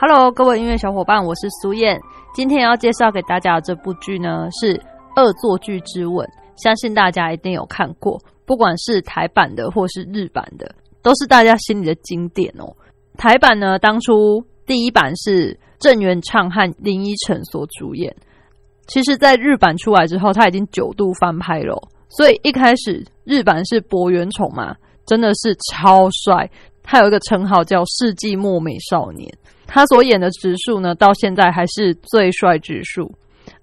Hello，各位音乐小伙伴，我是苏燕。今天要介绍给大家的这部剧呢是《恶作剧之吻》，相信大家一定有看过，不管是台版的或是日版的，都是大家心里的经典哦。台版呢，当初第一版是郑元畅和林依晨所主演，其实，在日版出来之后，他已经九度翻拍了，所以一开始日版是博元崇嘛，真的是超帅，他有一个称号叫“世纪末美少年”。他所演的直树呢，到现在还是最帅直树。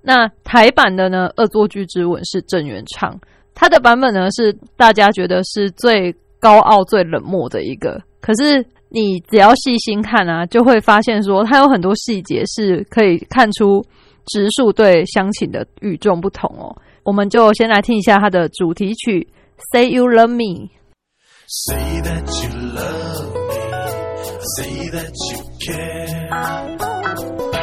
那台版的呢，《恶作剧之吻》是郑元畅，他的版本呢是大家觉得是最高傲、最冷漠的一个。可是你只要细心看啊，就会发现说，他有很多细节是可以看出直树对乡情的与众不同哦。我们就先来听一下他的主题曲《Say You Love Me》。Say that you love me, say that you care.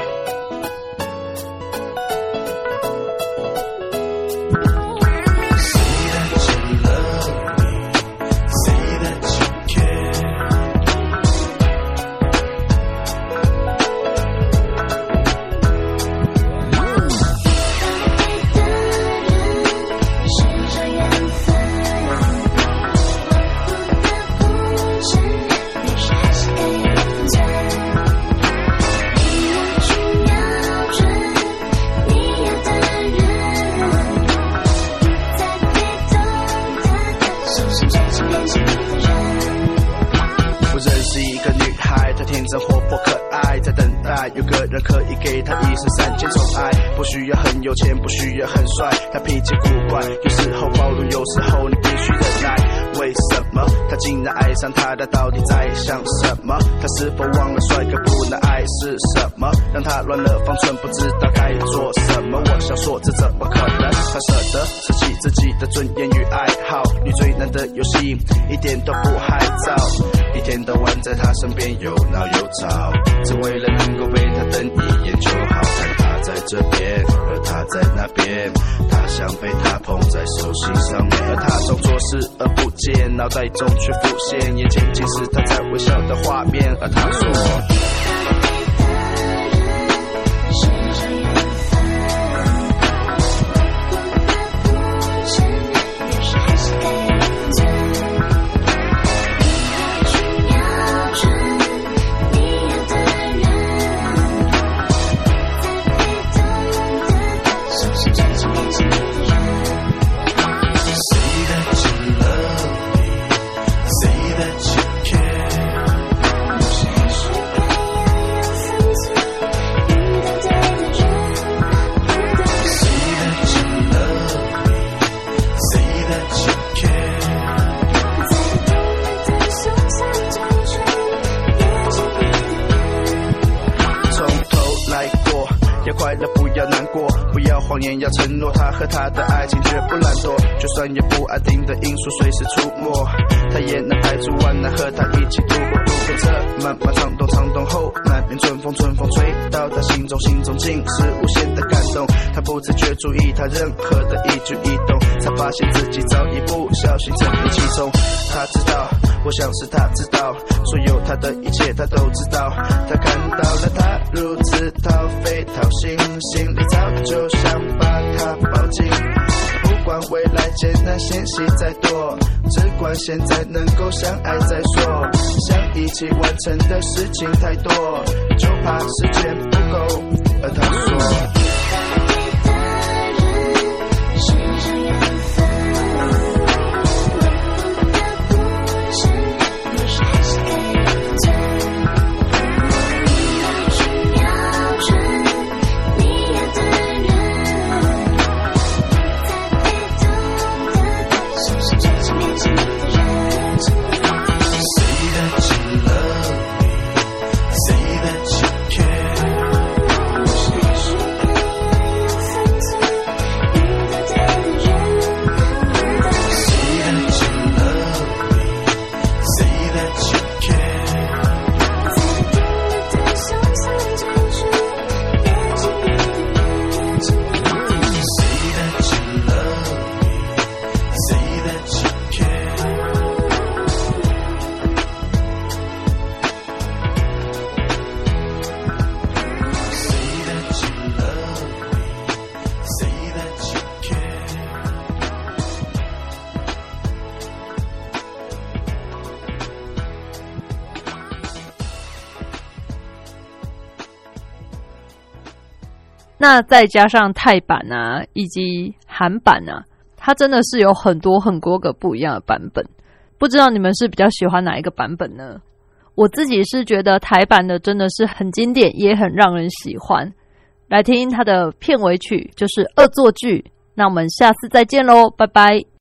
人可以给他一生三千宠爱，不需要很有钱，不需要很帅，他脾气古怪，有时候暴怒，有时候你必须忍耐。为什么他竟然爱上他？他到底在想什么？他是否忘了帅哥不能爱是什么？让他乱了方寸，不知道该做什么。我想说，这怎么可能？他舍得舍弃自己的尊严与爱好，你最难的游戏一点都不害臊。一天到晚在他身边有闹有吵，只为了能够被他瞪一眼就好。看他在这边，而他在那边，他想被他捧在手心上面，而他装作视而不见，脑袋中却浮现眼前尽是他在微笑的画面，而他说。谎言要承诺，他和他的爱情绝不懒惰，就算有不安定的因素随时出没，他也能排除万难和他一起度过。度过这漫漫长冬，长冬后满面春风，春风吹到他心中，心中尽是无限的感动。他不自觉注意他任何的一举一动，才发现自己早已不小心沉迷其中。他知道，我想是他知道，所有他的一切他都知道。他看到了他如此掏肺掏心，心里早就想把。他抱紧，不管未来艰难险险再多，只管现在能够相爱再说。想一起完成的事情太多，就怕时间不够。而他说。那再加上泰版啊，以及韩版啊，它真的是有很多很多个不一样的版本。不知道你们是比较喜欢哪一个版本呢？我自己是觉得台版的真的是很经典，也很让人喜欢。来听它的片尾曲，就是《恶作剧》。那我们下次再见喽，拜拜。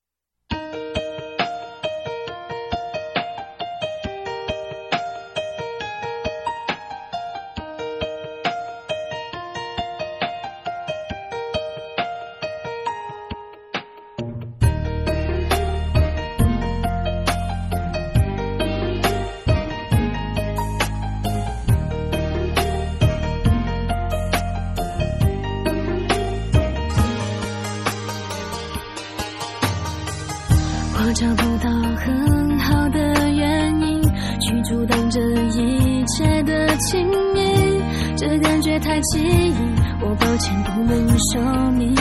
这感觉太奇异，我抱歉不能说明。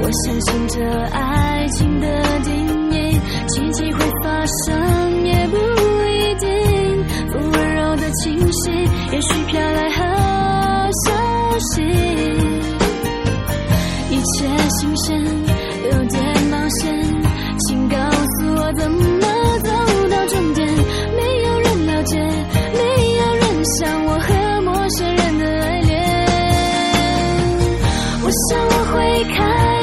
我相信这爱情的定义，奇迹会发生也不一定。不温柔的清晰，也许飘来好消息，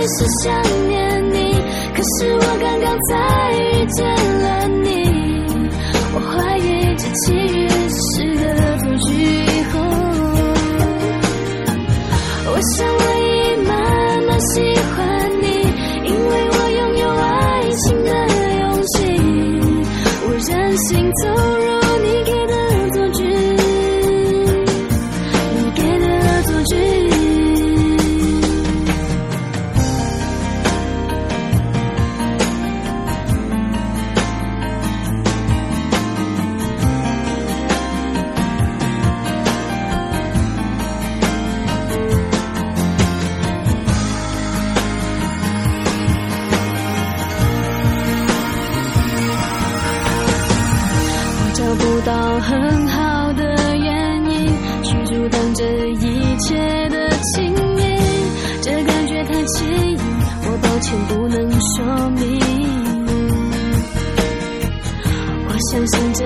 只是想念你，可是我刚刚才遇见了你。我怀疑这奇遇是个赌局。以后，我想一切的亲密，这感觉太奇异，我抱歉不能说明。我相信。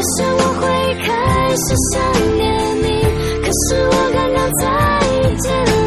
我想我会开始想念你可是我刚刚才遇见